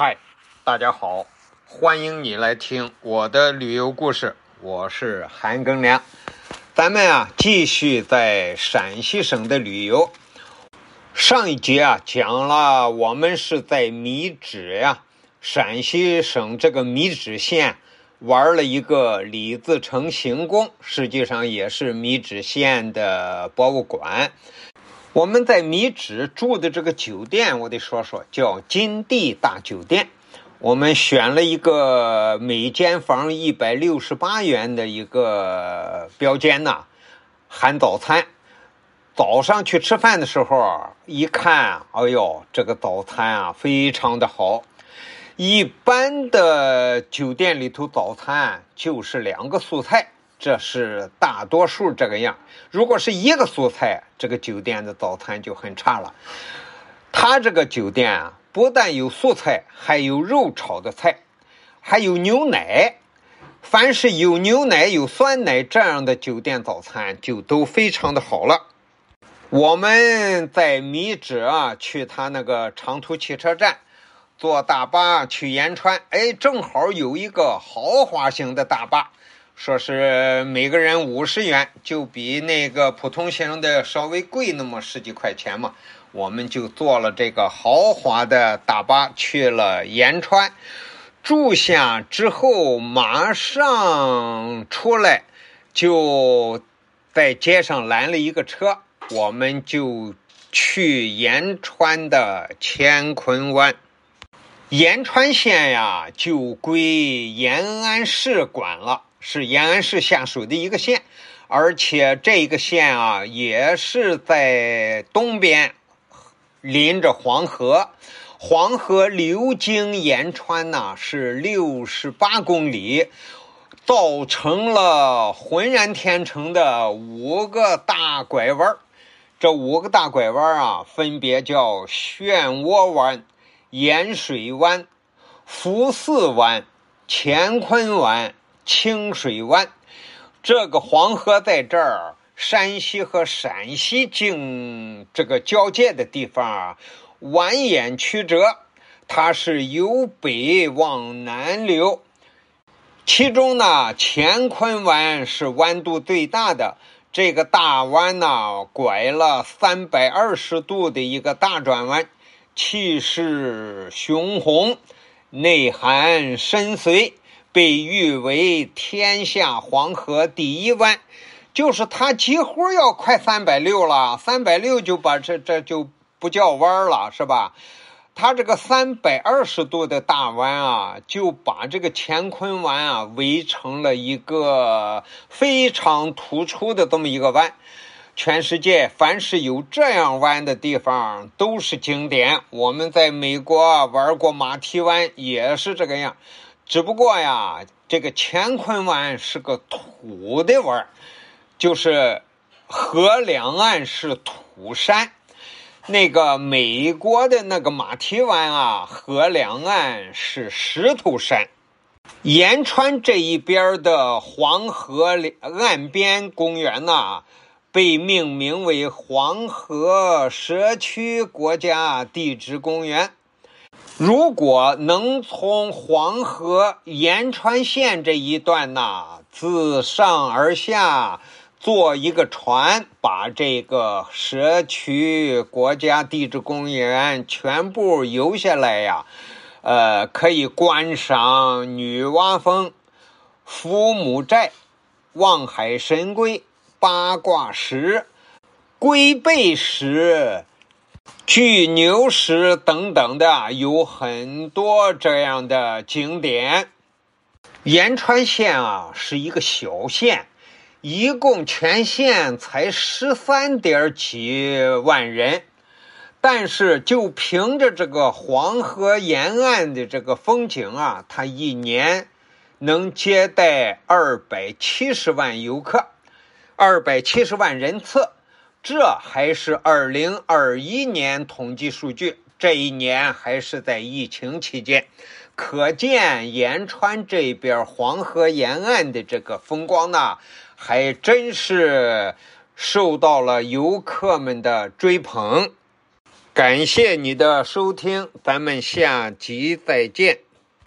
嗨，大家好，欢迎你来听我的旅游故事，我是韩庚良。咱们啊，继续在陕西省的旅游。上一节啊，讲了我们是在米脂呀，陕西省这个米脂县玩了一个李自成行宫，实际上也是米脂县的博物馆。我们在米脂住的这个酒店，我得说说，叫金地大酒店。我们选了一个每间房一百六十八元的一个标间呐，含早餐。早上去吃饭的时候，一看，哎呦，这个早餐啊，非常的好。一般的酒店里头早餐就是两个素菜。这是大多数这个样。如果是一个素菜，这个酒店的早餐就很差了。他这个酒店啊，不但有素菜，还有肉炒的菜，还有牛奶。凡是有牛奶、有酸奶这样的酒店早餐，就都非常的好了。我们在米脂啊，去他那个长途汽车站，坐大巴去延川，哎，正好有一个豪华型的大巴。说是每个人五十元，就比那个普通型的稍微贵那么十几块钱嘛。我们就坐了这个豪华的大巴去了延川，住下之后马上出来，就在街上拦了一个车，我们就去延川的乾坤湾。延川县呀，就归延安市管了。是延安市下属的一个县，而且这个县啊也是在东边，临着黄河，黄河流经延川呐是六十八公里，造成了浑然天成的五个大拐弯这五个大拐弯啊，分别叫漩涡湾、盐水湾、福寺湾、乾坤湾。清水湾，这个黄河在这儿，山西和陕西境这个交界的地方啊，蜿蜒曲折，它是由北往南流。其中呢，乾坤湾是弯度最大的，这个大弯呢，拐了三百二十度的一个大转弯，气势雄宏，内涵深邃。被誉为天下黄河第一湾，就是它几乎要快三百六了，三百六就把这这就不叫弯了，是吧？它这个三百二十度的大弯啊，就把这个乾坤湾啊围成了一个非常突出的这么一个弯。全世界凡是有这样弯的地方都是景点。我们在美国玩过马蹄湾，也是这个样。只不过呀，这个乾坤湾是个土的湾就是河两岸是土山。那个美国的那个马蹄湾啊，河两岸是石头山。延川这一边的黄河岸边公园呐，被命名为黄河社区国家地质公园。如果能从黄河延川县这一段呐，自上而下坐一个船，把这个社区国家地质公园全部游下来呀，呃，可以观赏女娲峰、父母寨、望海神龟、八卦石、龟背石。巨牛石等等的有很多这样的景点。延川县啊是一个小县，一共全县才十三点几万人，但是就凭着这个黄河沿岸的这个风景啊，它一年能接待二百七十万游客，二百七十万人次。这还是二零二一年统计数据，这一年还是在疫情期间，可见延川这边黄河沿岸的这个风光呢，还真是受到了游客们的追捧。感谢你的收听，咱们下集再见。